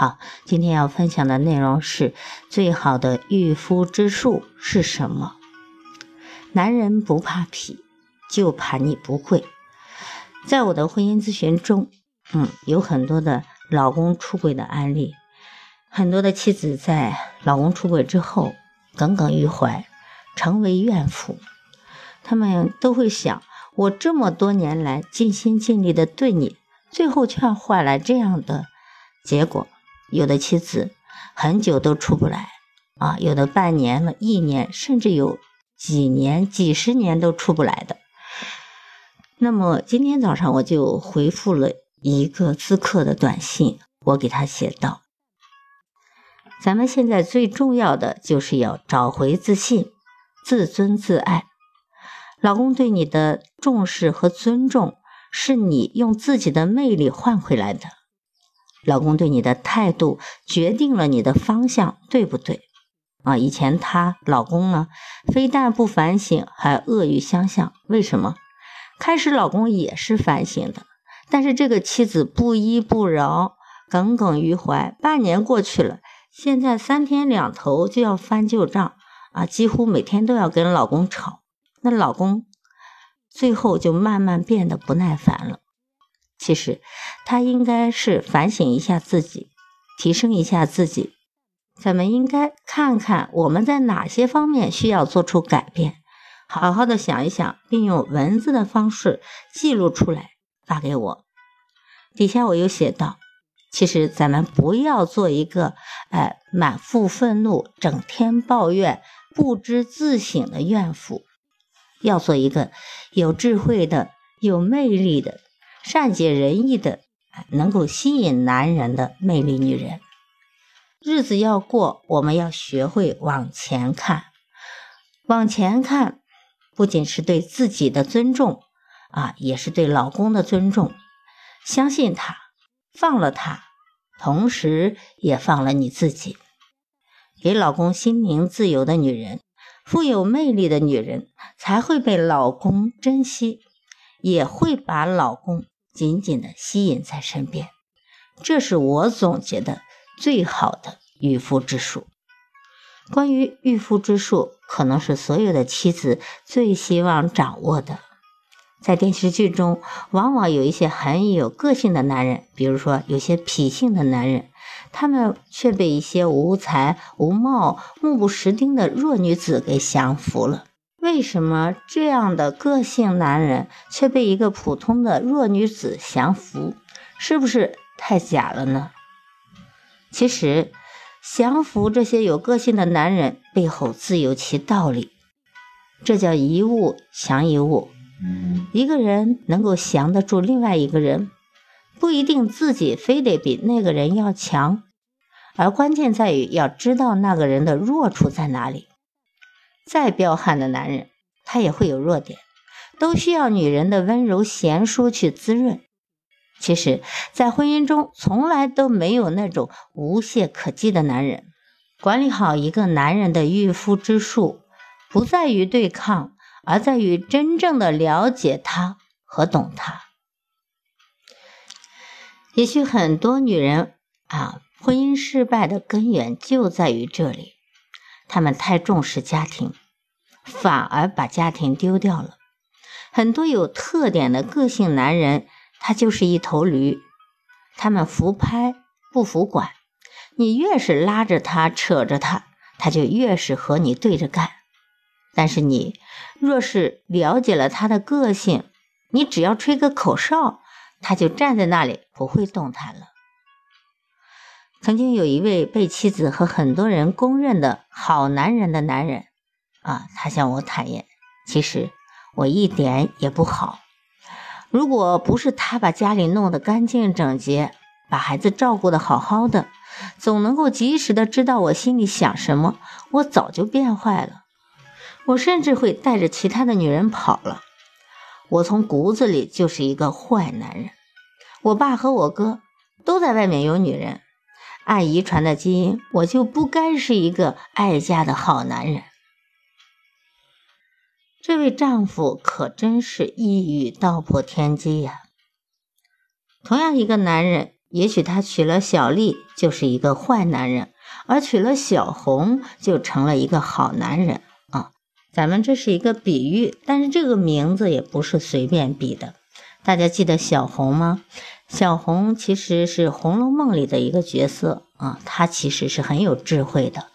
好，今天要分享的内容是最好的御夫之术是什么？男人不怕痞，就怕你不会。在我的婚姻咨询中，嗯，有很多的老公出轨的案例，很多的妻子在老公出轨之后耿耿于怀，成为怨妇。他们都会想：我这么多年来尽心尽力的对你，最后却换来这样的结果。有的妻子很久都出不来啊，有的半年了、一年，甚至有几年、几十年都出不来的。那么今天早上我就回复了一个咨客的短信，我给他写道：“咱们现在最重要的就是要找回自信、自尊自爱。老公对你的重视和尊重，是你用自己的魅力换回来的。”老公对你的态度决定了你的方向，对不对？啊，以前她老公呢，非但不反省，还恶语相向。为什么？开始老公也是反省的，但是这个妻子不依不饶，耿耿于怀。半年过去了，现在三天两头就要翻旧账啊，几乎每天都要跟老公吵。那老公最后就慢慢变得不耐烦了。其实，他应该是反省一下自己，提升一下自己。咱们应该看看我们在哪些方面需要做出改变，好好的想一想，并用文字的方式记录出来发给我。底下我又写道：其实咱们不要做一个哎满腹愤怒、整天抱怨、不知自省的怨妇，要做一个有智慧的、有魅力的。善解人意的，能够吸引男人的魅力女人。日子要过，我们要学会往前看。往前看，不仅是对自己的尊重啊，也是对老公的尊重。相信他，放了他，同时也放了你自己。给老公心灵自由的女人，富有魅力的女人，才会被老公珍惜，也会把老公。紧紧的吸引在身边，这是我总结的最好的御夫之术。关于御夫之术，可能是所有的妻子最希望掌握的。在电视剧中，往往有一些很有个性的男人，比如说有些脾性的男人，他们却被一些无才无貌、目不识丁的弱女子给降服了。为什么这样的个性男人却被一个普通的弱女子降服？是不是太假了呢？其实，降服这些有个性的男人背后自有其道理。这叫一物降一物。一个人能够降得住另外一个人，不一定自己非得比那个人要强，而关键在于要知道那个人的弱处在哪里。再彪悍的男人，他也会有弱点，都需要女人的温柔贤淑去滋润。其实，在婚姻中，从来都没有那种无懈可击的男人。管理好一个男人的御夫之术，不在于对抗，而在于真正的了解他和懂他。也许很多女人啊，婚姻失败的根源就在于这里。他们太重视家庭，反而把家庭丢掉了。很多有特点的个性男人，他就是一头驴。他们服拍不服管，你越是拉着他、扯着他，他就越是和你对着干。但是你若是了解了他的个性，你只要吹个口哨，他就站在那里不会动弹了。曾经有一位被妻子和很多人公认的好男人的男人，啊，他向我坦言，其实我一点也不好。如果不是他把家里弄得干净整洁，把孩子照顾得好好的，总能够及时的知道我心里想什么，我早就变坏了。我甚至会带着其他的女人跑了。我从骨子里就是一个坏男人。我爸和我哥都在外面有女人，按遗传的基因，我就不该是一个爱家的好男人。这位丈夫可真是一语道破天机呀！同样一个男人，也许他娶了小丽就是一个坏男人，而娶了小红就成了一个好男人啊。咱们这是一个比喻，但是这个名字也不是随便比的。大家记得小红吗？小红其实是《红楼梦》里的一个角色啊，她其实是很有智慧的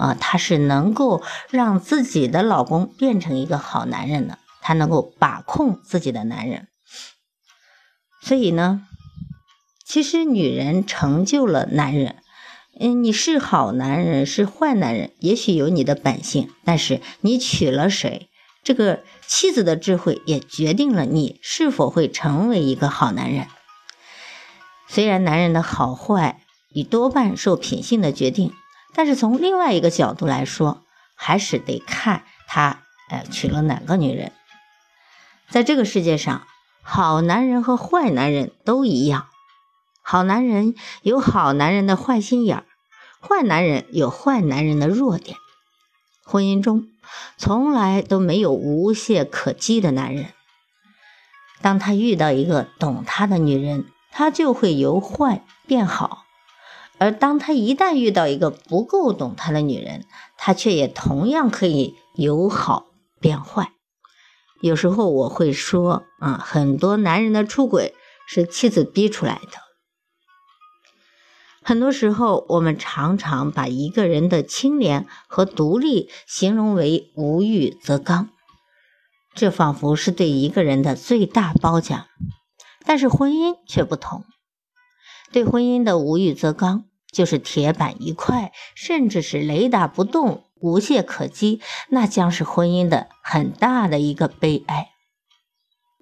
啊，她是能够让自己的老公变成一个好男人的，她能够把控自己的男人。所以呢，其实女人成就了男人。嗯，你是好男人是坏男人，也许有你的本性，但是你娶了谁，这个妻子的智慧也决定了你是否会成为一个好男人。虽然男人的好坏已多半受品性的决定，但是从另外一个角度来说，还是得看他呃娶了哪个女人。在这个世界上，好男人和坏男人都一样。好男人有好男人的坏心眼儿，坏男人有坏男人的弱点。婚姻中从来都没有无懈可击的男人。当他遇到一个懂他的女人，他就会由坏变好；而当他一旦遇到一个不够懂他的女人，他却也同样可以由好变坏。有时候我会说啊，很多男人的出轨是妻子逼出来的。很多时候，我们常常把一个人的清廉和独立形容为无欲则刚，这仿佛是对一个人的最大褒奖。但是婚姻却不同，对婚姻的无欲则刚，就是铁板一块，甚至是雷打不动、无懈可击，那将是婚姻的很大的一个悲哀。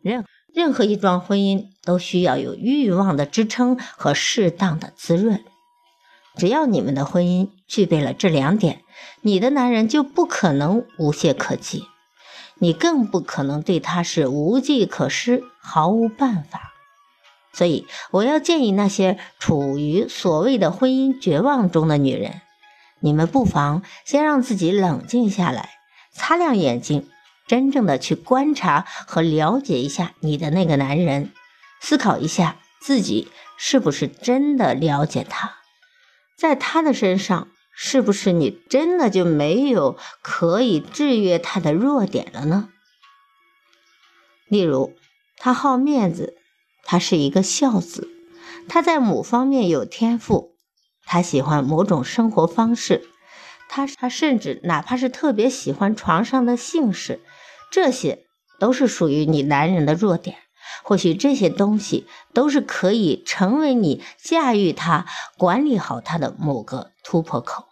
任任何一桩婚姻都需要有欲望的支撑和适当的滋润。只要你们的婚姻具备了这两点，你的男人就不可能无懈可击，你更不可能对他是无计可施、毫无办法。所以，我要建议那些处于所谓的婚姻绝望中的女人，你们不妨先让自己冷静下来，擦亮眼睛，真正的去观察和了解一下你的那个男人，思考一下自己是不是真的了解他。在他的身上，是不是你真的就没有可以制约他的弱点了呢？例如，他好面子，他是一个孝子，他在某方面有天赋，他喜欢某种生活方式，他他甚至哪怕是特别喜欢床上的姓氏，这些都是属于你男人的弱点。或许这些东西都是可以成为你驾驭他、管理好他的某个突破口。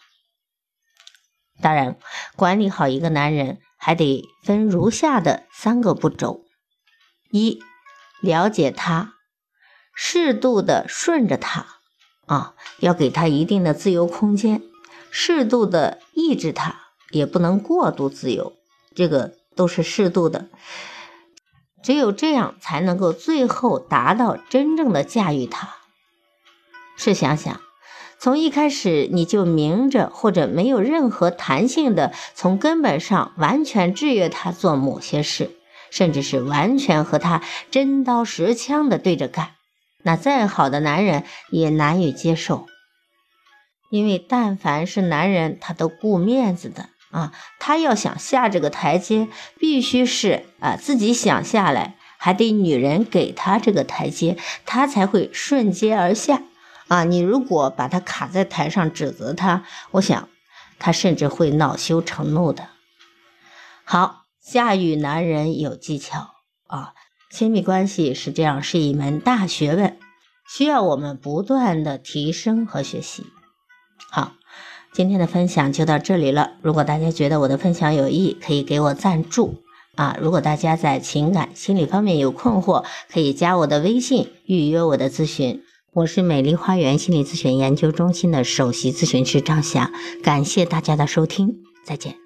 当然，管理好一个男人还得分如下的三个步骤：一、了解他，适度的顺着他，啊，要给他一定的自由空间；适度的抑制他，也不能过度自由，这个都是适度的。只有这样，才能够最后达到真正的驾驭他。试想想，从一开始你就明着或者没有任何弹性的，从根本上完全制约他做某些事，甚至是完全和他真刀实枪的对着干，那再好的男人也难以接受。因为但凡是男人，他都顾面子的。啊，他要想下这个台阶，必须是啊自己想下来，还得女人给他这个台阶，他才会顺阶而下。啊，你如果把他卡在台上指责他，我想他甚至会恼羞成怒的。好，驾驭男人有技巧啊，亲密关系实际上是一门大学问，需要我们不断的提升和学习。好。今天的分享就到这里了。如果大家觉得我的分享有益，可以给我赞助啊！如果大家在情感心理方面有困惑，可以加我的微信预约我的咨询。我是美丽花园心理咨询研究中心的首席咨询师张霞，感谢大家的收听，再见。